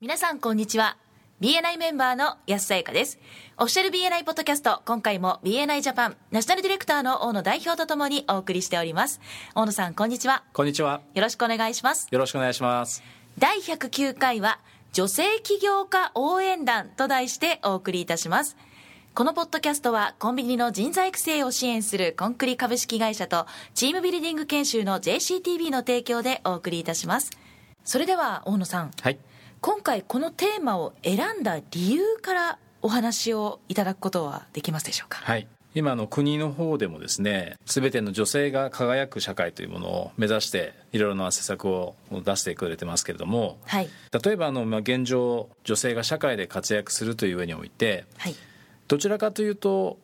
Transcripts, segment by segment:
皆さんこんにちは。BNI メンバーの安さゆかです。オフィシャル BNI ポッドキャスト今回も BNI ジャパンナショナルディレクターの大野代表とともにお送りしております。大野さんこんにちは。こんにちは。よろしくお願いします。よろしくお願いします。第109回は女性起業家応援団と題してお送りいたします。このポッドキャストはコンビニの人材育成を支援するコンクリ株式会社とチームビルディング研修の JCTV の提供でお送りいたします。それでは大野さん。はい今回このテーマを選んだ理由からお話をいただくことはできますでしょうか？はい。今の国の方でもですね全ての女性が輝く社会というものを目指していろいろな施策を出してくれてますけれども、はい。例えばあの、まあ、現状女性が社会で活躍するという上においてはい。どちらかというと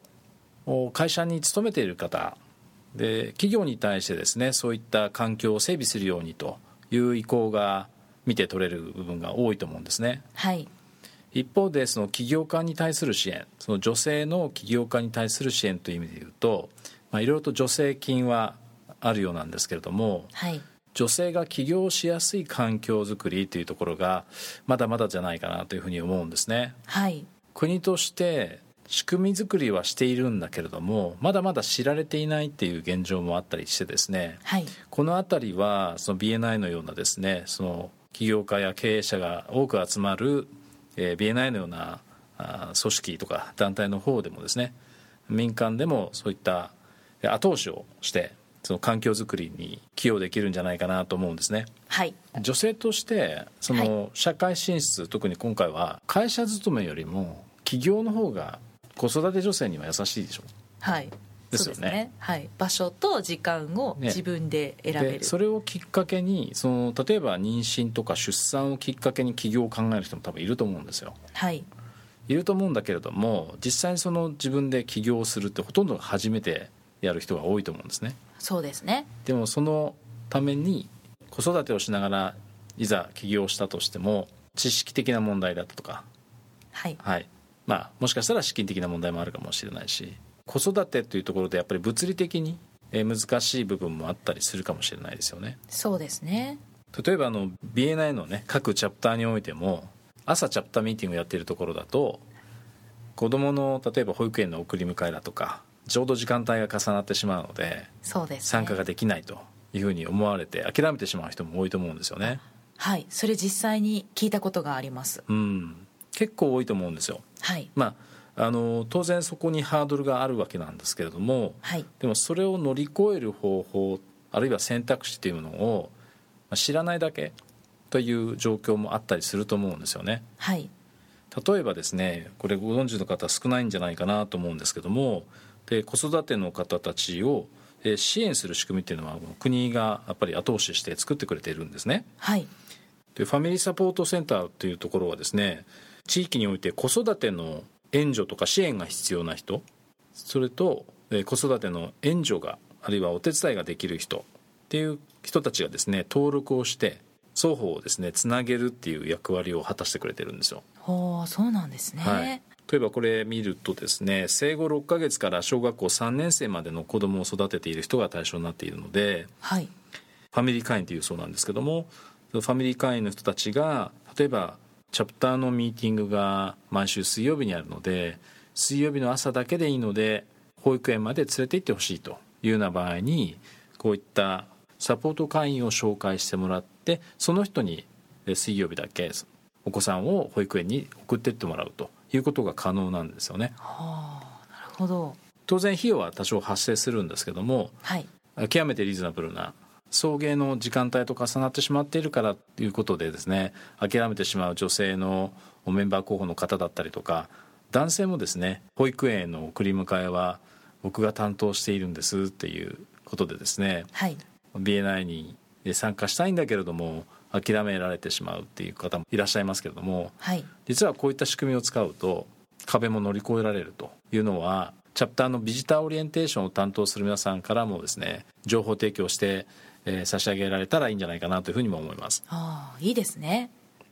お会社に勤めている方で企業に対してですねそういった環境を整備するようにという意向が見て取れる部分が多いと思うんですね。はい一方でその起業家に対する支援その女性の起業家に対する支援という意味で言うと、まあ、いろいろと助成金はあるようなんですけれどもはい女性が起業しやすい環境づくりというところがまだまだじゃないかなというふうに思うんですね。はい国として仕組み作りはしているんだけれどもまだまだ知られていないっていう現状もあったりしてですねはいこの辺りはその BNI のようなですねその起業家や経営者が多く集まる、えー BNI のようなあー組織とか団体の方でもですね民間でもそういったえー後押しをしてその環境づくりに寄与できるんじゃないかなと思うんですね。はい。女性としてその社会進出、特に今回は会社勤めよりも起業の方が子育て女性には優しいでしょ。はいですよね。そうですね。はい。場所と時間をね。自分で選べる、でそれをきっかけにその例えば妊娠とか出産をきっかけに起業を考える人も多分いると思うんですよ。はい。いると思うんだけれども実際にその自分で起業をするってほとんどが初めてやる人が多いと思うんですね。そうですね。でもそのために子育てをしながらいざ起業したとしても知識的な問題だったとか。はい。はい。まあもしかしたら資金的な問題もあるかもしれないし子育てというところでやっぱり物理的にえー難しい部分もあったりするかもしれないですよね。そうですね。例えばあの BNI のね各チャプターにおいても朝チャプターミーティングをやっているところだと子どもの例えば保育園の送り迎えだとかちょうど時間帯が重なってしまうのでそうです、ね、参加ができないというふうに思われて諦めてしまう人も多いと思うんですよね。はい。それ実際に聞いたことがあります。うん。結構多いと思うんですよ。はい。まああの当然そこにハードルがあるわけなんですけれどもはい。でもそれを乗り越える方法あるいは選択肢というのをまあ知らないだけという状況もあったりすると思うんですよね。はい。例えばですねこれご存知の方少ないんじゃないかなと思うんですけどもで子育ての方たちをえー支援する仕組みっていうのは国がやっぱり後押しして作ってくれているんですね。はい。でファミリーサポートセンターというところはですね地域において子育ての援助とか支援が必要な人それとえー子育ての援助があるいはお手伝いができる人っていう人たちがですね登録をして双方をですねつなげるっていう役割を果たしてくれてるんですよ。ほうそうなんですね、はい。例えばこれ見るとですね生後6ヶ月から小学校3年生までの子供を育てている人が対象になっているのではい。ファミリー会員というそうなんですけどもファミリー会員の人たちが例えばチャプターのミーティングが毎週水曜日にあるので水曜日の朝だけでいいので保育園まで連れて行ってほしいというような場合にこういったサポート会員を紹介してもらってその人にえ水曜日だけお子さんを保育園に送ってってもらうということが可能なんですよね。はあなるほど。当然費用は多少発生するんですけどもはい。極めてリーズナブルな送迎の時間帯と重なってしまっているからということでですね諦めてしまう女性のメンバー候補の方だったりとか男性もですね保育園への送り迎えは僕が担当しているんですっていうことでですねはい。BNI に参加したいんだけれども諦められてしまうっていう方もいらっしゃいますけれどもはい。実はこういった仕組みを使うと壁も乗り越えられるというのはチャプターのビジターオリエンテーションを担当する皆さんからもですね情報提供して、えー差し上げられたらいいんじゃないかなというふうにも思います。ああいいですね。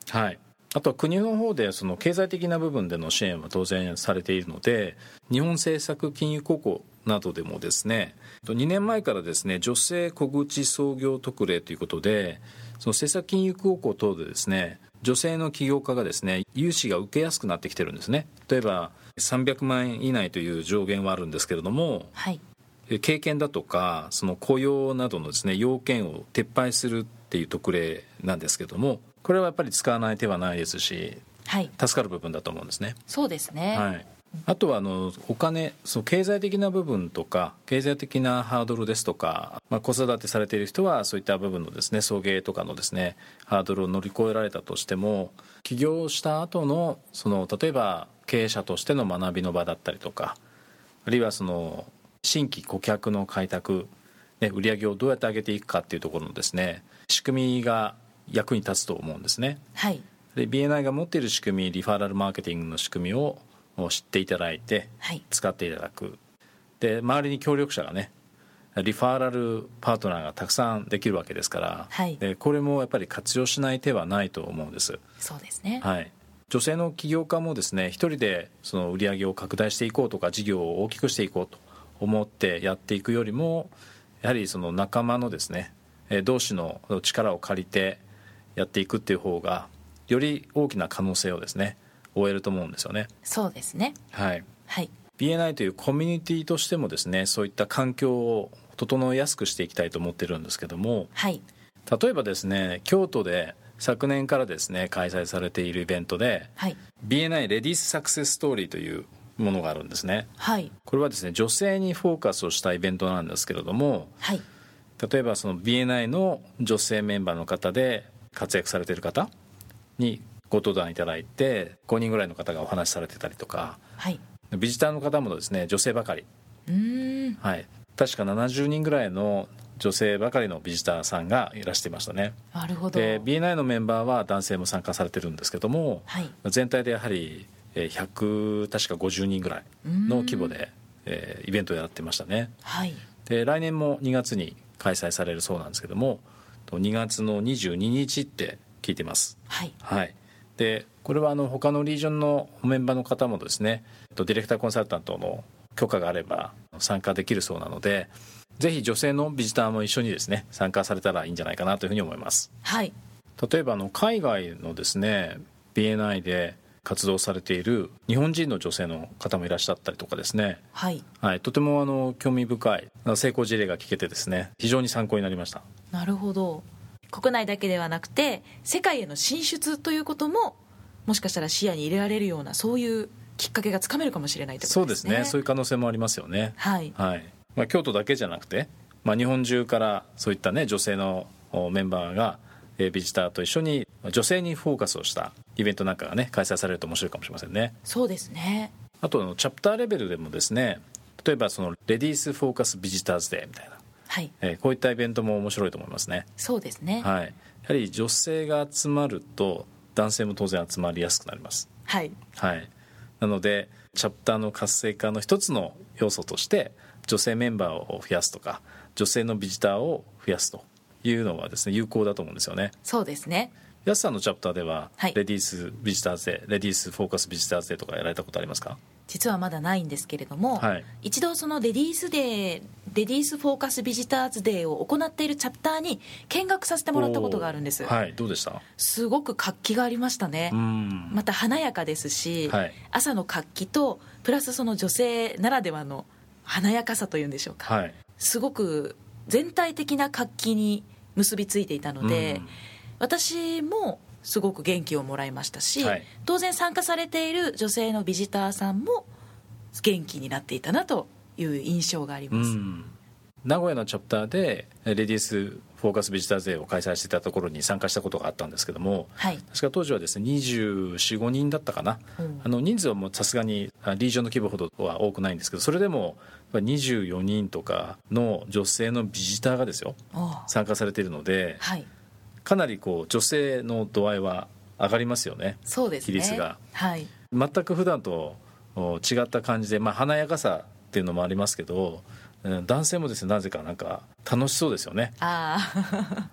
はい。あとは国の方でその経済的な部分での支援は当然されているので日本政策金融高校などでもですね2年前からですね女性小口創業特例ということでその政策金融高校等でですね女性の起業家がですね融資が受けやすくなってきてるんですね。例えば300万円以内という上限はあるんですけれどもはい経験だとかその雇用などのですね要件を撤廃するっていう特例なんですけどもこれはやっぱり使わない手はないですしはい。助かる部分だと思うんですね。そうですね。はい、あとはあのお金その経済的な部分とか経済的なハードルですとか、まあ、子育てされている人はそういった部分のですね送迎とかのですねハードルを乗り越えられたとしても起業した後のその例えば経営者としての学びの場だったりとかあるいはその新規顧客の開拓、ね、売り上げをどうやって上げていくかっていうところのですね仕組みが役に立つと思うんですね。はい。で BNI が持っている仕組みリファラルマーケティングの仕組みを知っていただいてはい。使っていただく。で周りに協力者がねリファラルパートナーがたくさんできるわけですから、はい。でこれもやっぱり活用しない手はないと思うんです、そうですね。はい、女性の起業家もですね一人でその売り上げを拡大していこうとか事業を大きくしていこうと思ってやっていくよりもやはりその仲間のですねえー同士の力を借りてやっていくっていう方がより大きな可能性をですね終えると思うんですよね。そうですね。はい、はい。BNI というコミュニティとしてもですねそういった環境を整えやすくしていきたいと思ってるんですけどもはい。例えばですね京都で昨年からですね開催されているイベントではい。BNI レディースサクセスストーリーというものがあるんですね。はい。これはですね女性にフォーカスをしたイベントなんですけれどもはい。例えばその BNI の女性メンバーの方で活躍されている方にご登壇いただいて5人ぐらいの方がお話しされてたりとかはい。ビジターの方もですね女性ばかり。うーん。はい。確か70人ぐらいの女性ばかりのビジターさんがいらしてましたね。なるほど。で BNI のメンバーは男性も参加されてるんですけどもはい。全体でやはりえー100確か50人ぐらいの規模でえーイベントをやってましたね。はい。で来年も2月に開催されるそうなんですけどもと2月の22日って聞いてます。はい。はい。でこれはあの他のリージョンのメンバーの方もですねとディレクターコンサルタントの許可があれば参加できるそうなのでぜひ女性のビジターも一緒にですね参加されたらいいんじゃないかなというふうに思います。はい。例えばあの海外のですね BNI で活動されている日本人の女性の方もいらっしゃったりとかですね。はい。はい、とてもあの興味深い成功事例が聞けてですね非常に参考になりました。なるほど。国内だけではなくて世界への進出ということももしかしたら視野に入れられるようなそういうきっかけがつかめるかもしれないってことでね。そうですすね。そういう可能性もありますよね。はい。はい。まあ、京都だけじゃなくて、まあ、日本中からそういったね女性のおメンバーがえービジターと一緒に女性にフォーカスをしたイベントなんかがね開催されると面白いかもしれませんね。そうですね。あとあのチャプターレベルでもですね例えばそのレディースフォーカスビジターズデーみたいな、はい。えーこういったイベントも面白いと思いますね。そうですね。はい、やはり女性が集まると男性も当然集まりやすくなります、はい。はい、なのでチャプターの活性化の一つの要素として女性メンバーを増やすとか女性のビジターを増やすというのはですね有効だと思うんですよね。そうですね安さんのチャプターでは、はい。レディースビジターズデーレディースフォーカスビジターズデーとかやられたことありますか？実はまだないんですけれども、はい。一度そのレディースデーレディースフォーカスビジターズデーを行っているチャプターに見学させてもらったことがあるんです、はい。どうでした？すごく活気がありましたね、うん。また華やかですし、はい。朝の活気とプラスその女性ならではの華やかさというんでしょうか、はい。すごく全体的な活気に結びついていたので、うん私もすごく元気をもらいましたし、はい。当然参加されている女性のビジターさんも元気になっていたなという印象がありうます、ん。名古屋のチャプターでレディースフォーカスビジターズデーを開催していたところに参加したことがあったんですけどもはい。確か当時はですね245人だったかな、うん。あの人数はもうさすがにあリージョンの規模ほどは多くないんですけどそれでもやっぱり24人とかの女性のビジターがですよ参加されているのではいかなりこう女性の度合いは上がりますよねそうですね。比率が。はい。全く普段とお違った感じで、まあ、華やかさっていうのもありますけどうん男性もですねなぜかなんか楽しそうですよね。ああ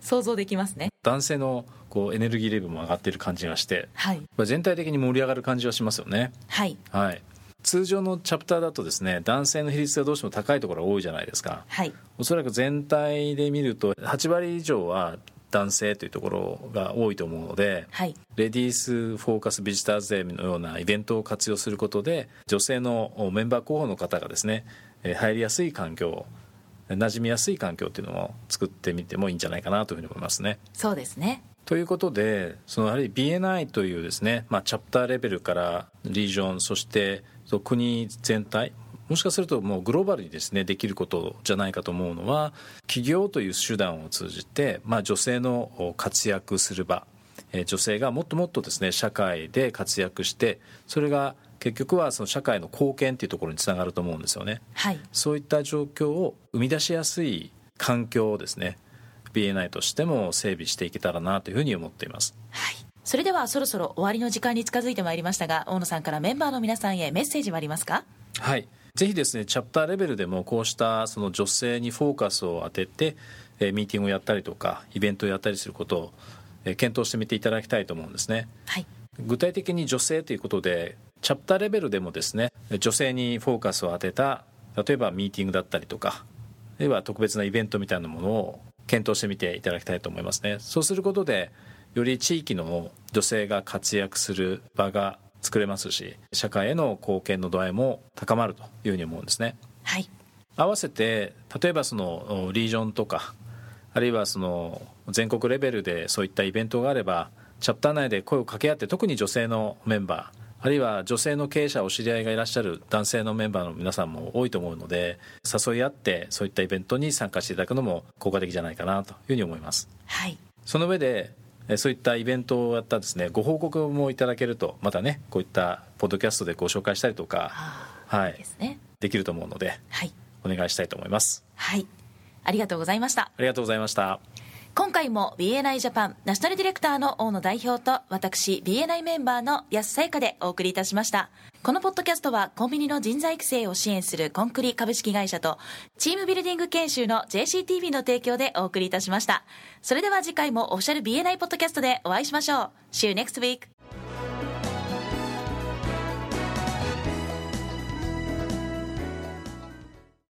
想像できますね。男性のこうエネルギーレベルも上がってる感じがしてはい。まあ全体的に盛り上がる感じはしますよね。はい。はい通常のチャプターだとですね男性の比率がどうしても高いところが多いじゃないですか。はい。おそらく全体で見ると8割以上は男性というところが多いと思うので、はい、レディースフォーカスビジターズデーのようなイベントを活用することで女性のメンバー候補の方がですね入りやすい環境馴染みやすい環境っていうのを作ってみてもいいんじゃないかなというふうに思いますね。そうですね。ということでそのやはり BNI というですね、まあ、チャプターレベルからリージョンそして国全体。もしかするともうグローバルにですねできることじゃないかと思うのは企業という手段を通じて、まあ、女性の活躍する場。女性がもっともっとですね社会で活躍してそれが結局はその社会の貢献っていうところにつながると思うんですよね、はい、そういった状況を生み出しやすい環境をですね BNI としても整備していけたらなというふうに思っています。はいそれではそろそろ終わりの時間に近づいてまいりましたが大野さんからメンバーの皆さんへメッセージはありますか？はい。ぜひですねチャプターレベルでもこうしたその女性にフォーカスを当てて、えミーティングをやったりとかイベントをやったりすることを、え検討してみていただきたいと思うんですね、はい、具体的に女性ということでチャプターレベルでもですね女性にフォーカスを当てた例えばミーティングだったりとかあるいは特別なイベントみたいなものを検討してみていただきたいと思いますね。そうすることでより地域の女性が活躍する場が作れますし社会への貢献の度合いも高まるというふうに思うんですね。はい、合わせて例えばそのリージョンとかあるいはその全国レベルでそういったイベントがあればチャプター内で声を掛け合って特に女性のメンバーあるいは女性の経営者お知り合いがいらっしゃる男性のメンバーの皆さんも多いと思うので誘い合ってそういったイベントに参加していただくのも効果的じゃないかなというふうに思います。はい、その上でそういったイベントをやったですね。ご報告もいただけるとまたねこういったポッドキャストでご紹介したりとか、はい、ね、できると思うので、はい、お願いしたいと思います。はい。ありがとうございました。ありがとうございました今回も BNI ジャパンナショナルディレクターの大野代表と私 BNI メンバーの安さゆかでお送りいたしました。このポッドキャストはコンビニの人材育成を支援するコンクリ株式会社とチームビルディング研修の JCTV の提供でお送りいたしました。それでは次回もオフィシャル BNI ポッドキャストでお会いしましょう。See you next week!